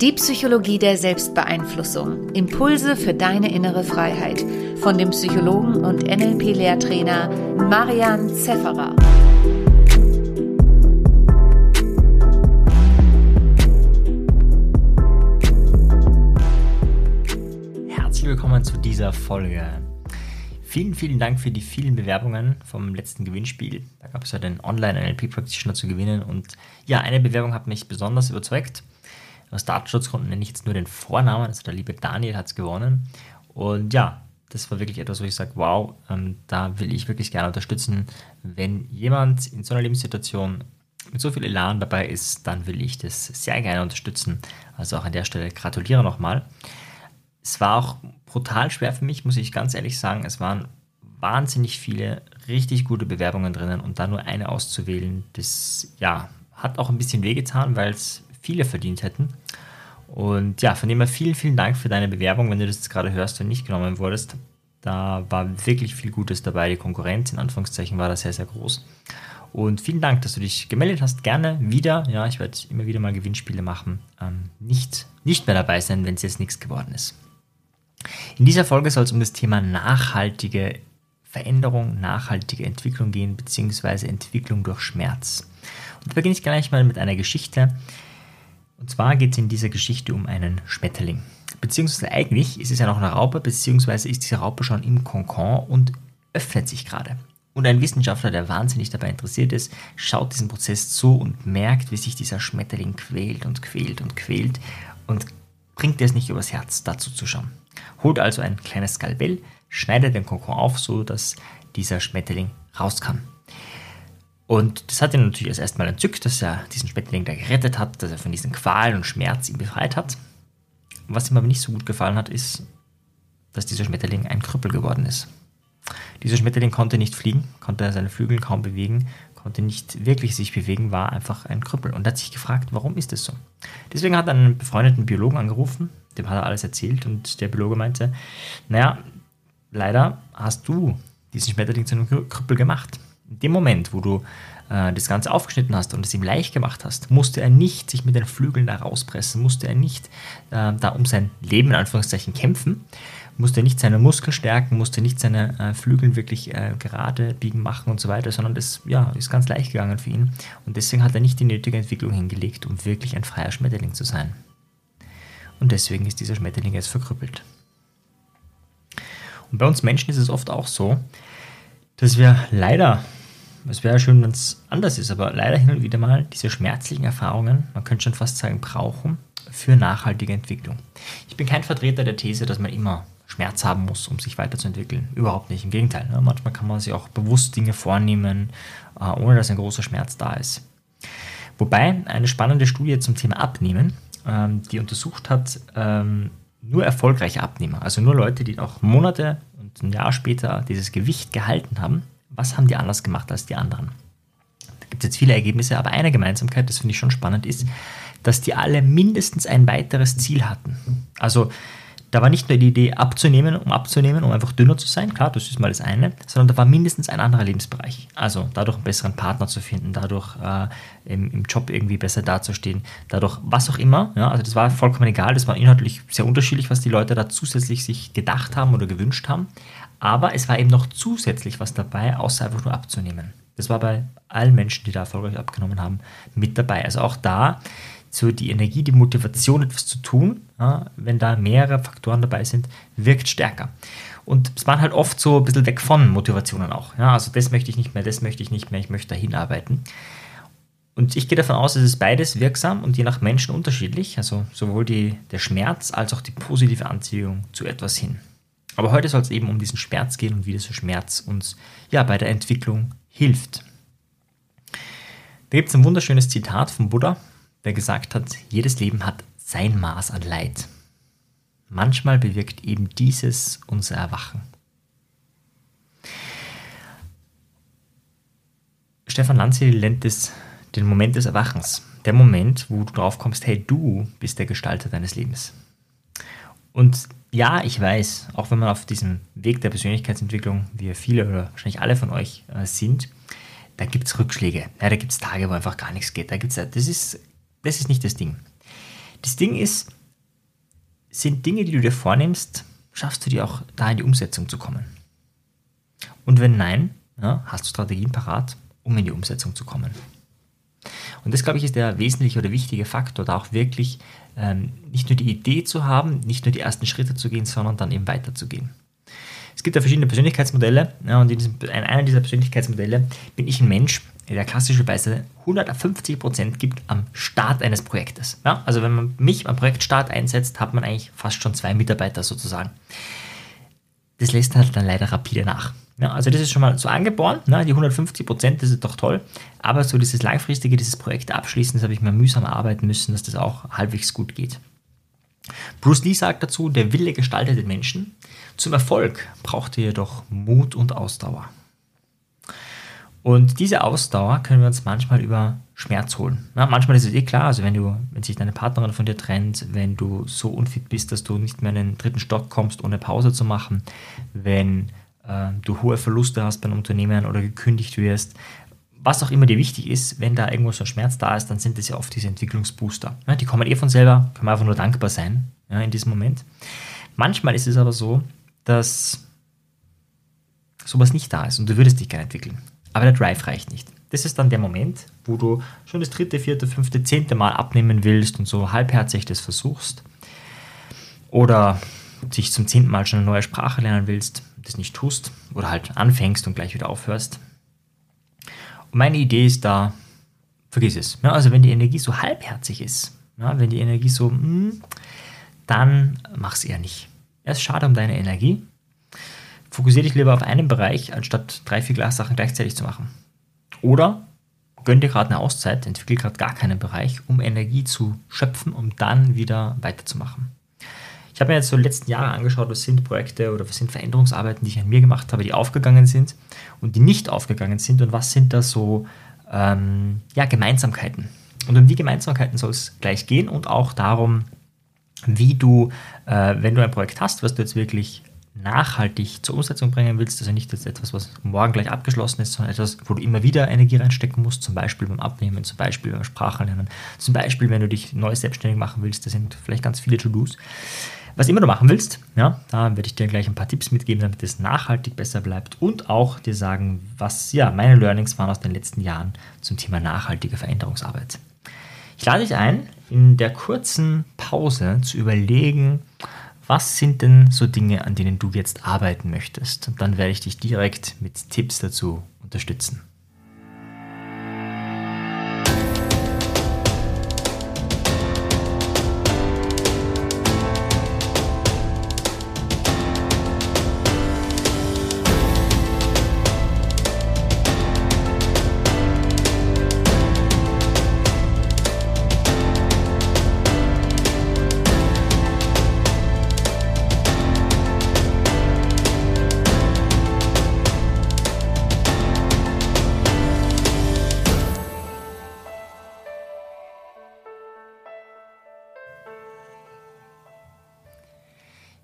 Die Psychologie der Selbstbeeinflussung. Impulse für deine innere Freiheit. Von dem Psychologen und NLP-Lehrtrainer Marian Zefferer. Herzlich willkommen zu dieser Folge. Vielen, vielen Dank für die vielen Bewerbungen vom letzten Gewinnspiel. Da gab es ja den Online-NLP-Practitioner zu gewinnen und ja, eine Bewerbung hat mich besonders überzeugt. Aus Datenschutzgründen nenne ich jetzt nur den Vornamen, also der liebe Daniel hat es gewonnen. Und ja, das war wirklich etwas, wo ich sage, wow, ähm, da will ich wirklich gerne unterstützen. Wenn jemand in so einer Lebenssituation mit so viel Elan dabei ist, dann will ich das sehr gerne unterstützen. Also auch an der Stelle gratuliere nochmal. Es war auch brutal schwer für mich, muss ich ganz ehrlich sagen. Es waren wahnsinnig viele richtig gute Bewerbungen drinnen und da nur eine auszuwählen, das ja, hat auch ein bisschen wehgetan, weil es viele verdient hätten. Und ja, von dem her vielen, vielen Dank für deine Bewerbung, wenn du das jetzt gerade hörst und nicht genommen wurdest. Da war wirklich viel Gutes dabei. Die Konkurrenz in Anführungszeichen war da sehr, sehr groß. Und vielen Dank, dass du dich gemeldet hast. Gerne wieder. Ja, ich werde immer wieder mal Gewinnspiele machen. Ähm, nicht, nicht mehr dabei sein, wenn es jetzt nichts geworden ist. In dieser Folge soll es um das Thema nachhaltige Veränderung, nachhaltige Entwicklung gehen, beziehungsweise Entwicklung durch Schmerz. Und da beginne ich gleich mal mit einer Geschichte, und zwar geht es in dieser Geschichte um einen Schmetterling. Beziehungsweise eigentlich ist es ja noch eine Raupe, beziehungsweise ist diese Raupe schon im Konkon und öffnet sich gerade. Und ein Wissenschaftler, der wahnsinnig dabei interessiert ist, schaut diesen Prozess zu und merkt, wie sich dieser Schmetterling quält und quält und quält und bringt es nicht übers Herz, dazu zu schauen. Holt also ein kleines Skalpell, schneidet den Kokon auf, so dass dieser Schmetterling raus kann. Und das hat ihn natürlich erst erstmal entzückt, dass er diesen Schmetterling da gerettet hat, dass er von diesen Qualen und Schmerz ihn befreit hat. Was ihm aber nicht so gut gefallen hat, ist, dass dieser Schmetterling ein Krüppel geworden ist. Dieser Schmetterling konnte nicht fliegen, konnte seine Flügel kaum bewegen, konnte nicht wirklich sich bewegen, war einfach ein Krüppel und hat sich gefragt, warum ist das so? Deswegen hat er einen befreundeten Biologen angerufen, dem hat er alles erzählt und der Biologe meinte, naja, leider hast du diesen Schmetterling zu einem Krüppel gemacht. In dem Moment, wo du äh, das Ganze aufgeschnitten hast und es ihm leicht gemacht hast, musste er nicht sich mit den Flügeln da rauspressen, musste er nicht äh, da um sein Leben in Anführungszeichen kämpfen, musste nicht seine Muskeln stärken, musste nicht seine äh, Flügel wirklich äh, gerade biegen machen und so weiter, sondern das ja, ist ganz leicht gegangen für ihn. Und deswegen hat er nicht die nötige Entwicklung hingelegt, um wirklich ein freier Schmetterling zu sein. Und deswegen ist dieser Schmetterling jetzt verkrüppelt. Und bei uns Menschen ist es oft auch so, dass wir leider es wäre schön, wenn es anders ist, aber leider hin und wieder mal diese schmerzlichen Erfahrungen, man könnte schon fast sagen, brauchen für nachhaltige Entwicklung. Ich bin kein Vertreter der These, dass man immer Schmerz haben muss, um sich weiterzuentwickeln. Überhaupt nicht. Im Gegenteil. Ne? Manchmal kann man sich auch bewusst Dinge vornehmen, äh, ohne dass ein großer Schmerz da ist. Wobei eine spannende Studie zum Thema Abnehmen, ähm, die untersucht hat, ähm, nur erfolgreiche Abnehmer, also nur Leute, die auch Monate und ein Jahr später dieses Gewicht gehalten haben, was haben die anders gemacht als die anderen? Da gibt es jetzt viele Ergebnisse, aber eine Gemeinsamkeit, das finde ich schon spannend, ist, dass die alle mindestens ein weiteres Ziel hatten. Also da war nicht nur die Idee abzunehmen, um abzunehmen, um einfach dünner zu sein, klar, das ist mal das eine, sondern da war mindestens ein anderer Lebensbereich. Also dadurch einen besseren Partner zu finden, dadurch äh, im, im, Job irgendwie besser dazustehen, dadurch was auch immer. Ja, also das war vollkommen egal, das war inhaltlich sehr unterschiedlich, was die Leute da zusätzlich sich gedacht haben oder gewünscht haben. Aber es war eben noch zusätzlich was dabei, außer einfach nur abzunehmen. Das war bei allen Menschen, die da erfolgreich abgenommen haben, mit dabei. Also auch da so die Energie, die Motivation, etwas zu tun, ja, wenn da mehrere Faktoren dabei sind, wirkt stärker. Und es waren halt oft so ein bisschen weg von Motivationen auch. Ja, also das möchte ich nicht mehr, das möchte ich nicht mehr, ich möchte dahin arbeiten. Und ich gehe davon aus, es ist beides wirksam und je nach Menschen unterschiedlich. Also sowohl die, der Schmerz als auch die positive Anziehung zu etwas hin. Aber heute soll es eben um diesen Schmerz gehen und wie dieser Schmerz uns ja bei der Entwicklung hilft. Da gibt es ein wunderschönes Zitat von Buddha, der gesagt hat, jedes Leben hat sein Maß an Leid. Manchmal bewirkt eben dieses unser Erwachen. Stefan Lanzi nennt es den Moment des Erwachens. Der Moment, wo du drauf kommst, hey, du bist der Gestalter deines Lebens. Und ja, ich weiß, auch wenn man auf diesem Weg der Persönlichkeitsentwicklung, wie viele oder wahrscheinlich alle von euch äh, sind, da gibt es Rückschläge. Ja, da gibt es Tage, wo einfach gar nichts geht. Da gibt's, das, ist, das ist nicht das Ding. Das Ding ist, sind Dinge, die du dir vornimmst, schaffst du dir auch da in die Umsetzung zu kommen? Und wenn nein, ja, hast du Strategien parat, um in die Umsetzung zu kommen. Und das, glaube ich, ist der wesentliche oder wichtige Faktor, da auch wirklich ähm, nicht nur die Idee zu haben, nicht nur die ersten Schritte zu gehen, sondern dann eben weiterzugehen. Es gibt ja verschiedene Persönlichkeitsmodelle ja, und in, diesem, in einer dieser Persönlichkeitsmodelle bin ich ein Mensch, der klassischerweise 150% gibt am Start eines Projektes. Ja, also wenn man mich am Projektstart einsetzt, hat man eigentlich fast schon zwei Mitarbeiter sozusagen. Das lässt halt dann leider rapide nach. Ja, also das ist schon mal so angeboren, ne, die 150 Prozent, das ist doch toll. Aber so dieses langfristige, dieses Projekt abschließen, das habe ich mir mühsam erarbeiten müssen, dass das auch halbwegs gut geht. Bruce Lee sagt dazu, der Wille gestaltet den Menschen. Zum Erfolg braucht er jedoch Mut und Ausdauer. Und diese Ausdauer können wir uns manchmal über Schmerz holen. Ja, manchmal ist es eh klar, also wenn du, wenn sich deine Partnerin von dir trennt, wenn du so unfit bist, dass du nicht mehr in den dritten Stock kommst, ohne Pause zu machen, wenn äh, du hohe Verluste hast beim Unternehmen oder gekündigt wirst, was auch immer dir wichtig ist, wenn da irgendwo so ein Schmerz da ist, dann sind das ja oft diese Entwicklungsbooster. Ja, die kommen eh von selber, können wir einfach nur dankbar sein ja, in diesem Moment. Manchmal ist es aber so, dass sowas nicht da ist und du würdest dich gerne entwickeln. Aber der Drive reicht nicht. Das ist dann der Moment, wo du schon das dritte, vierte, fünfte, zehnte Mal abnehmen willst und so halbherzig das versuchst. Oder dich zum zehnten Mal schon eine neue Sprache lernen willst das nicht tust oder halt anfängst und gleich wieder aufhörst. Und meine Idee ist da, vergiss es. Ja, also wenn die Energie so halbherzig ist, ja, wenn die Energie so, mh, hm, dann mach es eher nicht. Es ist schade um deine Energie. Fokussiere dich lieber auf einen Bereich, anstatt drei, vier Glassachen gleichzeitig zu machen. Oder gönn dir gerade eine Auszeit, entwickel gerade gar keinen Bereich, um Energie zu schöpfen, um dann wieder weiterzumachen. Ich habe mir jetzt so die letzten Jahre angeschaut, was sind Projekte oder was sind Veränderungsarbeiten, die ich an mir gemacht habe, die aufgegangen sind und die nicht aufgegangen sind und was sind da so ähm, ja, Gemeinsamkeiten. Und um die Gemeinsamkeiten soll es gleich gehen und auch darum, wie du, äh, wenn du ein Projekt hast, was du jetzt wirklich nachhaltig zur Umsetzung bringen willst, also nicht jetzt etwas, was morgen gleich abgeschlossen ist, sondern etwas, wo du immer wieder Energie reinstecken musst, zum Beispiel beim Abnehmen, zum Beispiel beim Sprachenlernen, zum Beispiel, wenn du dich neu selbstständig machen willst, das sind vielleicht ganz viele To-Dos, was immer du machen willst, ja, da werde ich dir gleich ein paar Tipps mitgeben, damit es nachhaltig besser bleibt und auch dir sagen, was ja meine Learnings waren aus den letzten Jahren zum Thema nachhaltige Veränderungsarbeit. Ich lade dich ein, in der kurzen Pause zu überlegen, was sind denn so Dinge, an denen du jetzt arbeiten möchtest? Und dann werde ich dich direkt mit Tipps dazu unterstützen.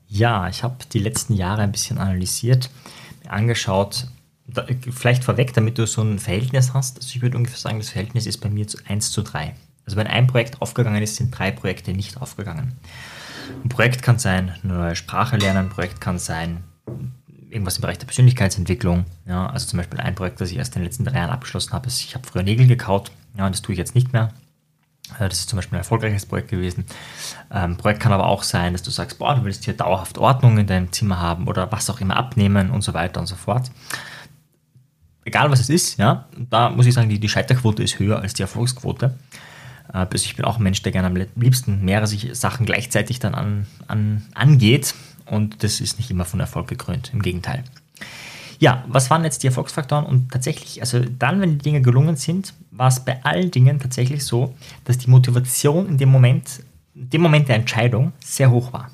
Ja, ich habe die letzten Jahre ein bisschen analysiert, angeschaut, da, vielleicht vorweg, damit du so ein Verhältnis hast. Also ich würde ungefähr sagen, das Verhältnis ist bei mir zu 1 zu 3. Also wenn ein Projekt aufgegangen ist, sind drei Projekte nicht aufgegangen. Ein Projekt kann sein, eine neue Sprache lernen, ein Projekt kann sein, irgendwas im Bereich der Persönlichkeitsentwicklung. Ja, also zum Beispiel ein Projekt, das ich erst in den letzten drei Jahren abgeschlossen habe, ist, ich habe früher Nägel gekaut, ja, und das tue ich jetzt nicht mehr. Äh, das ist zum Beispiel ein erfolgreiches Projekt gewesen. Ähm, Projekt kann aber auch sein, dass du sagst, boah, du willst hier dauerhaft Ordnung in deinem Zimmer haben oder was auch immer abnehmen und so weiter und so fort. Egal was es ist, ja, da muss ich sagen, die, die Scheiterquote ist höher als die Erfolgsquote. Äh, ich bin auch ein Mensch, der gerne am liebsten mehrere Sachen gleichzeitig dann an, an, angeht und das ist nicht immer von Erfolg gekrönt, im Gegenteil. Ja, was waren jetzt die Erfolgsfaktoren? Und tatsächlich, also dann, wenn die Dinge gelungen sind, war es bei allen Dingen tatsächlich so, dass die Motivation in dem Moment, dem Moment der Entscheidung sehr hoch war.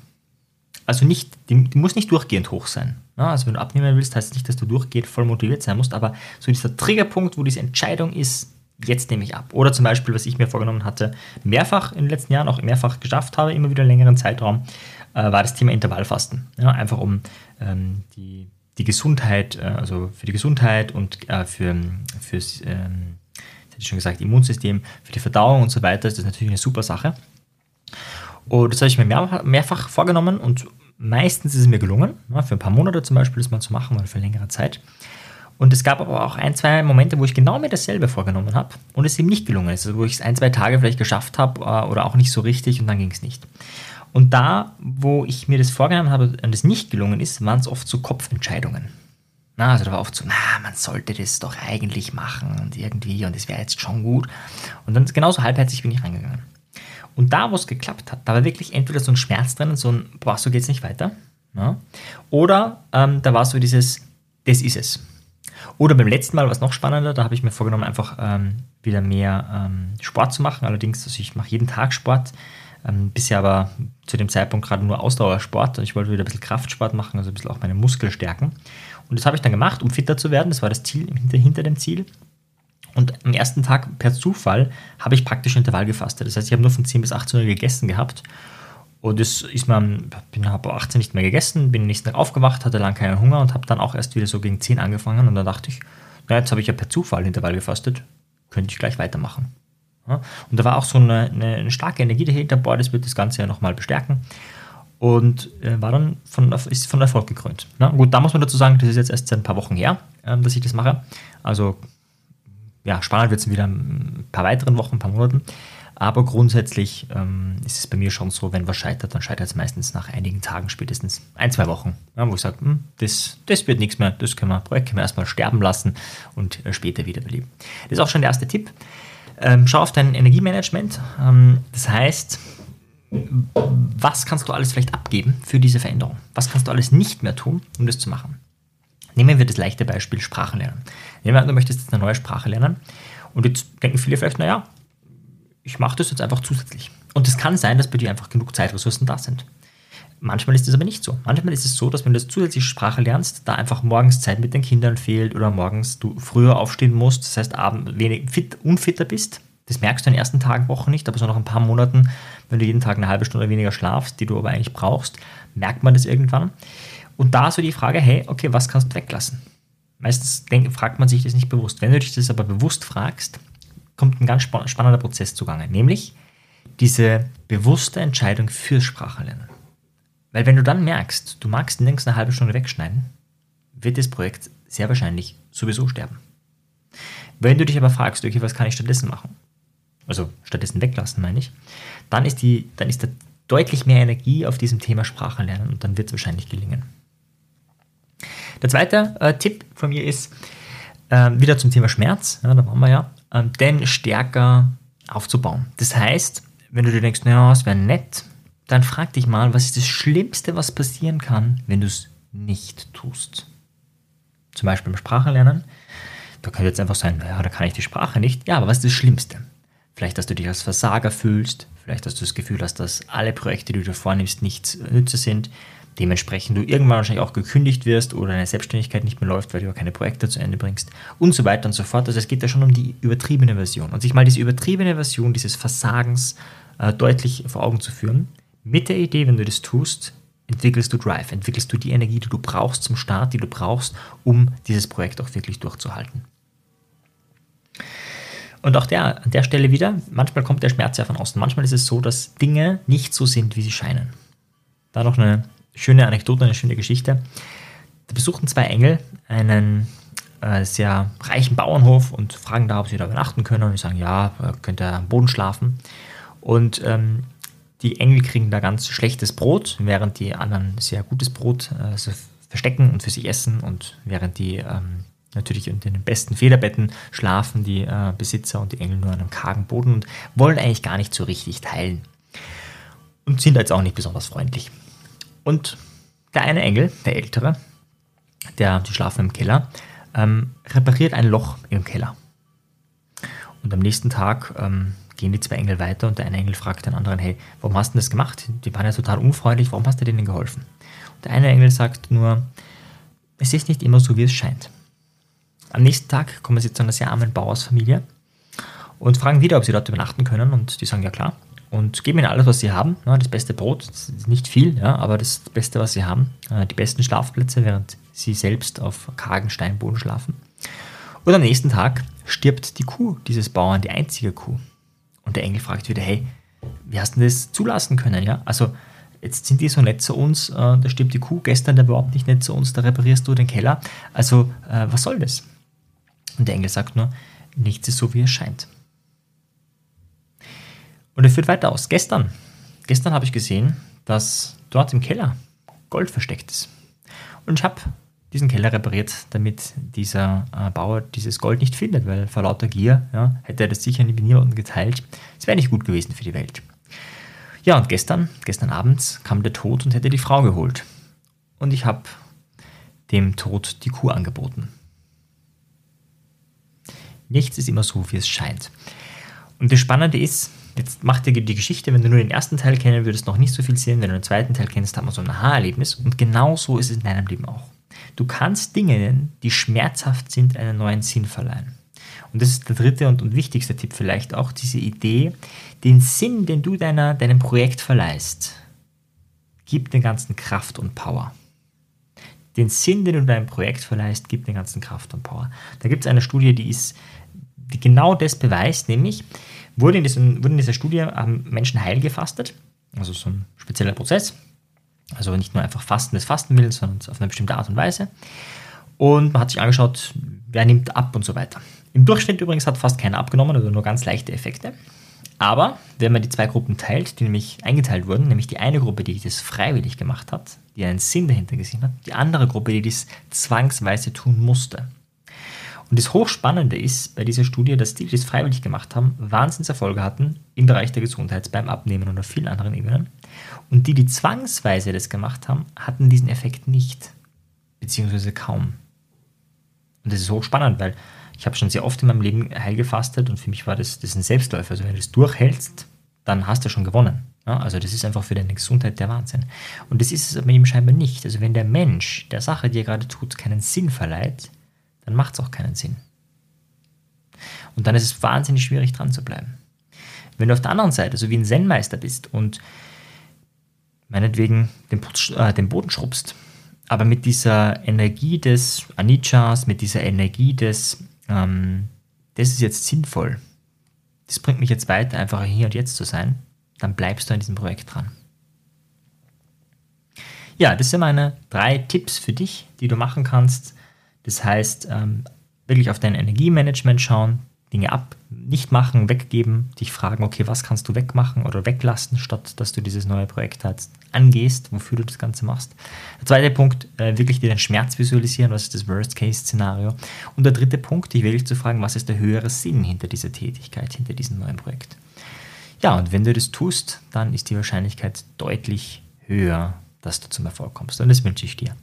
Also nicht, die, die muss nicht durchgehend hoch sein. Ja, also wenn du abnehmen willst, heißt es nicht, dass du durchgehend voll motiviert sein musst, aber so dieser Triggerpunkt, wo diese Entscheidung ist, jetzt nehme ich ab. Oder zum Beispiel, was ich mir vorgenommen hatte, mehrfach in den letzten Jahren auch mehrfach geschafft habe, immer wieder einen längeren Zeitraum, äh, war das Thema Intervallfasten. Ja, einfach um ähm, die die Gesundheit, äh, also für die Gesundheit und äh, für, fürs, ähm, ich schon gesagt, Immunsystem, für die Verdauung und so weiter ist das natürlich eine super Sache. Und das habe ich mir mehr, mehrfach vorgenommen und meistens ist es mir gelungen, ja, für ein paar Monate zum Beispiel das mal zu machen oder für längere Zeit. Und es gab aber auch ein, zwei Momente, wo ich genau mir dasselbe vorgenommen habe und es eben nicht gelungen ist. Also wo ich es ein, zwei Tage vielleicht geschafft habe äh, oder auch nicht so richtig und dann ging es nicht. Und da, wo ich mir das vorgenommen habe und es nicht gelungen ist, waren es oft so Kopfentscheidungen. Na, also da war oft so, na, man sollte das doch eigentlich machen und irgendwie und es wäre jetzt schon gut. Und dann genauso halbherzig bin ich reingegangen. Und da, wo es geklappt hat, da war wirklich entweder so ein Schmerz drin, so ein, boah, so geht's nicht weiter. Ja? Oder ähm, da war so dieses, das ist es. Oder beim letzten Mal war es noch spannender, da habe ich mir vorgenommen, einfach ähm, wieder mehr ähm, Sport zu machen. Allerdings, also ich mache jeden Tag Sport. Ähm, bisher aber zu dem Zeitpunkt gerade nur Ausdauersport und ich wollte wieder ein bisschen Kraftsport machen, also ein bisschen auch meine Muskeln stärken. Und das habe ich dann gemacht, um fitter zu werden. Das war das Ziel hinter, hinter dem Ziel. Und am ersten Tag per Zufall habe ich praktisch Intervall gefastet. Das heißt, ich habe nur von 10 bis 18 Uhr gegessen gehabt. Und das ist man, bin ab 18 nicht mehr gegessen, bin am nächsten Tag aufgewacht, hatte lang keinen Hunger und habe dann auch erst wieder so gegen 10 angefangen. Und dann dachte ich, na, jetzt habe ich ja per Zufall Intervall gefastet, könnte ich gleich weitermachen. Und da war auch so eine, eine, starke Energie dahinter, boah, das wird das Ganze ja nochmal bestärken. Und äh, war dann von, ist von Erfolg gekrönt. Na, gut, da muss man dazu sagen, das ist jetzt erst seit ein paar Wochen her, äh, dass ich das mache. Also ja, spannend wird es wieder ein paar weiteren Wochen, ein paar Monaten. Aber grundsätzlich ähm, ist es bei mir schon so, wenn was scheitert, dann scheitert es meistens nach einigen Tagen, spätestens ein, zwei Wochen, ja, wo ich sage, hm, das, das wird nichts mehr, das können wir, Projekt können wir erstmal sterben lassen und äh, später wiederbeleben. Das ist auch schon der erste Tipp. Ähm, schau auf dein Energiemanagement. Ähm, das heißt, was kannst du alles vielleicht abgeben für diese Veränderung? Was kannst du alles nicht mehr tun, um das zu machen? Nehmen wir das leichte Beispiel Sprachenlernen. Nehmen wir an, du möchtest jetzt eine neue Sprache lernen und jetzt denken viele vielleicht, naja, ich mache das jetzt einfach zusätzlich. Und es kann sein, dass bei dir einfach genug Zeitressourcen da sind. Manchmal ist es aber nicht so. Manchmal ist es so, dass wenn du das zusätzliche Sprache lernst, da einfach morgens Zeit mit den Kindern fehlt oder morgens du früher aufstehen musst, das heißt abends wenig fit, unfitter bist. Das merkst du in den ersten Tagen, Wochen nicht, aber so nach ein paar Monaten, wenn du jeden Tag eine halbe Stunde weniger schlafst, die du aber eigentlich brauchst, merkt man das irgendwann. Und da so die Frage, hey, okay, was kannst du weglassen? Meistens denk, fragt man sich das nicht bewusst. Wenn du dich das aber bewusst fragst, kommt ein ganz spannender Prozess zugange, nämlich diese bewusste Entscheidung fürs Sprachenlernen. Weil wenn du dann merkst, du magst längst eine halbe Stunde wegschneiden, wird das Projekt sehr wahrscheinlich sowieso sterben. Wenn du dich aber fragst, okay, was kann ich stattdessen machen? Also stattdessen weglassen, meine ich, dann ist, die, dann ist da deutlich mehr Energie auf diesem Thema Sprachenlernen und dann wird es wahrscheinlich gelingen. Der zweite äh, Tipp von mir ist, äh, wieder zum Thema Schmerz, ja, da waren wir ja, ähm, den stärker aufzubauen. Das heißt, wenn du dir denkst, naja, es wäre nett, dann frag dich mal, was ist das Schlimmste, was passieren kann, wenn du es nicht tust? Zum Beispiel beim Sprachenlernen. Da könnte jetzt einfach sein, naja, da kann ich die Sprache nicht. Ja, aber was ist das Schlimmste? Vielleicht, dass du dich als Versager fühlst, vielleicht, dass du das Gefühl hast, dass alle Projekte, die du vornimmst, nichts Nütze sind, dementsprechend du irgendwann wahrscheinlich auch gekündigt wirst oder deine Selbstständigkeit nicht mehr läuft, weil du keine Projekte zu Ende bringst und so weiter und so fort. Also es geht ja schon um die übertriebene Version. Und sich mal diese übertriebene Version dieses Versagens äh, deutlich vor Augen zu führen, mit der Idee, wenn du das tust, entwickelst du Drive, entwickelst du die Energie, die du brauchst zum Start, die du brauchst, um dieses Projekt auch wirklich durchzuhalten. Und auch der, an der Stelle wieder, manchmal kommt der Schmerz ja von außen. Manchmal ist es so, dass Dinge nicht so sind, wie sie scheinen. Da noch eine schöne Anekdote, eine schöne Geschichte. Da besuchten zwei Engel einen äh, sehr reichen Bauernhof und fragen da, ob sie da übernachten können. Und die sagen, ja, könnt ihr am Boden schlafen. Und ähm, die Engel kriegen da ganz schlechtes Brot, während die anderen sehr gutes Brot äh, verstecken und für sich essen. Und während die ähm, natürlich in den besten Federbetten schlafen, die äh, Besitzer und die Engel nur an einem kargen Boden und wollen eigentlich gar nicht so richtig teilen. Und sind jetzt auch nicht besonders freundlich. Und der eine Engel, der ältere, der, die schlafen im Keller, ähm, repariert ein Loch im Keller. Und am nächsten Tag ähm, gehen die zwei Engel weiter und der eine Engel fragt den anderen, hey, warum hast du das gemacht? Die waren ja total unfreundlich, warum hast du denen geholfen? Und der eine Engel sagt nur, es ist nicht immer so, wie es scheint. Am nächsten Tag kommen sie zu einer sehr armen Bauersfamilie und fragen wieder, ob sie dort übernachten können und die sagen, ja klar und geben ihnen alles, was sie haben. das beste Brot, das nicht viel, aber das Beste, was sie haben. Äh, die besten Schlafplätze, während sie selbst auf kargen Steinboden schlafen. Und am nächsten Tag stirbt die Kuh dieses Bauern, die einzige Kuh. Und der Engel fragt wieder, hey, wie hast du das zulassen können, ja? Also, jetzt sind die so nett zu uns, äh, da stirbt die Kuh, gestern der überhaupt nicht nett zu uns, da reparierst du den Keller. Also, äh, was soll das? Und der Engel sagt nur, nichts ist so, wie es scheint. Und er führt weiter aus. Gestern, gestern habe ich gesehen, dass dort im Keller Gold versteckt ist. Und ich habe diesen Keller repariert, damit dieser äh, Bauer dieses Gold nicht findet, weil vor lauter Gier ja, hätte er das sicher mit niemandem geteilt. Es wäre nicht gut gewesen für die Welt. Ja, und gestern, gestern Abend kam der Tod und hätte die Frau geholt. Und ich habe dem Tod die Kuh angeboten. Nichts ist immer so, wie es scheint. Und das Spannende ist, jetzt macht dir die Geschichte, wenn du nur den ersten Teil kennen würdest, noch nicht so viel sehen. Wenn du den zweiten Teil kennst, hat man so ein Aha-Erlebnis. Und genau so ist es in deinem Leben auch. Du kannst Dingen, die schmerzhaft sind, einen neuen Sinn verleihen. Und das ist der dritte und, und wichtigste Tipp vielleicht auch, diese Idee, den Sinn, den du deiner, deinem Projekt verleihst, gibt den ganzen Kraft und Power. Den Sinn, den du deinem Projekt verleihst, gibt den ganzen Kraft und Power. Da gibt es eine Studie, die ist, die genau das beweist, nämlich wurde in, diesem, wurde in dieser Studie Menschen heil gefastet, also so ein spezieller Prozess, also nicht nur einfach Fasten des Fastenwillens, sondern auf eine bestimmte Art und Weise. Und man hat sich angeschaut, wer nimmt ab und so weiter. Im Durchschnitt übrigens hat fast keiner abgenommen, also nur ganz leichte Effekte. Aber wenn man die zwei Gruppen teilt, die nämlich eingeteilt wurden, nämlich die eine Gruppe, die das freiwillig gemacht hat, die einen Sinn dahinter gesehen hat, die andere Gruppe, die das zwangsweise tun musste. Und das Hochspannende ist bei dieser Studie, dass die, die das freiwillig gemacht haben, Wahnsinnserfolge hatten im Bereich der Gesundheit, beim Abnehmen und auf vielen anderen Ebenen. Und die, die zwangsweise das gemacht haben, hatten diesen Effekt nicht, beziehungsweise kaum. Und das ist hochspannend, weil ich habe schon sehr oft in meinem Leben heil gefastet und für mich war das, das ein Selbstläufer. Also wenn du das durchhältst, dann hast du schon gewonnen. Ja, also das ist einfach für deine Gesundheit der Wahnsinn. Und das ist es aber eben scheinbar nicht. Also wenn der Mensch der Sache, die er gerade tut, keinen Sinn verleiht, dann macht es auch keinen Sinn. Und dann ist es wahnsinnig schwierig dran zu bleiben. Wenn du auf der anderen Seite so wie ein Zen-Meister bist und meinetwegen den, äh, den Boden schrubbst, aber mit dieser Energie des Anicas, mit dieser Energie des, ähm, das ist jetzt sinnvoll, das bringt mich jetzt weiter, einfach hier und jetzt zu sein, dann bleibst du an diesem Projekt dran. Ja, das sind meine drei Tipps für dich, die du machen kannst. Das heißt, ähm, wirklich auf dein Energiemanagement schauen, Dinge ab, nicht machen, weggeben, dich fragen, okay, was kannst du wegmachen oder weglassen, statt dass du dieses neue Projekt halt angehst, wofür du das Ganze machst. Der zweite Punkt, äh, wirklich dir den Schmerz visualisieren, was ist das Worst-Case-Szenario. Und der dritte Punkt, dich wirklich zu fragen, was ist der höhere Sinn hinter dieser Tätigkeit, hinter diesem neuen Projekt. Ja, und wenn du das tust, dann ist die Wahrscheinlichkeit deutlich höher, dass du zum Erfolg kommst. Und das wünsche ich dir.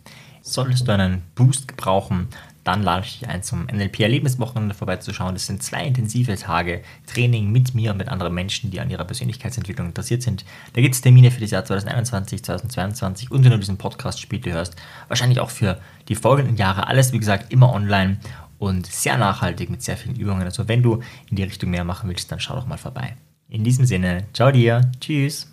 Solltest du einen Boost gebrauchen, dann lade ich dich ein, zum NLP-Erlebniswochenende vorbeizuschauen. Das sind zwei intensive Tage Training mit mir und mit anderen Menschen, die an ihrer Persönlichkeitsentwicklung interessiert sind. Da gibt es Termine für das Jahr 2021, 2022 und wenn du diesen Podcast später hörst, wahrscheinlich auch für die folgenden Jahre. Alles, wie gesagt, immer online und sehr nachhaltig mit sehr vielen Übungen. Also wenn du in die Richtung mehr machen willst, dann schau doch mal vorbei. In diesem Sinne, ciao dir, tschüss.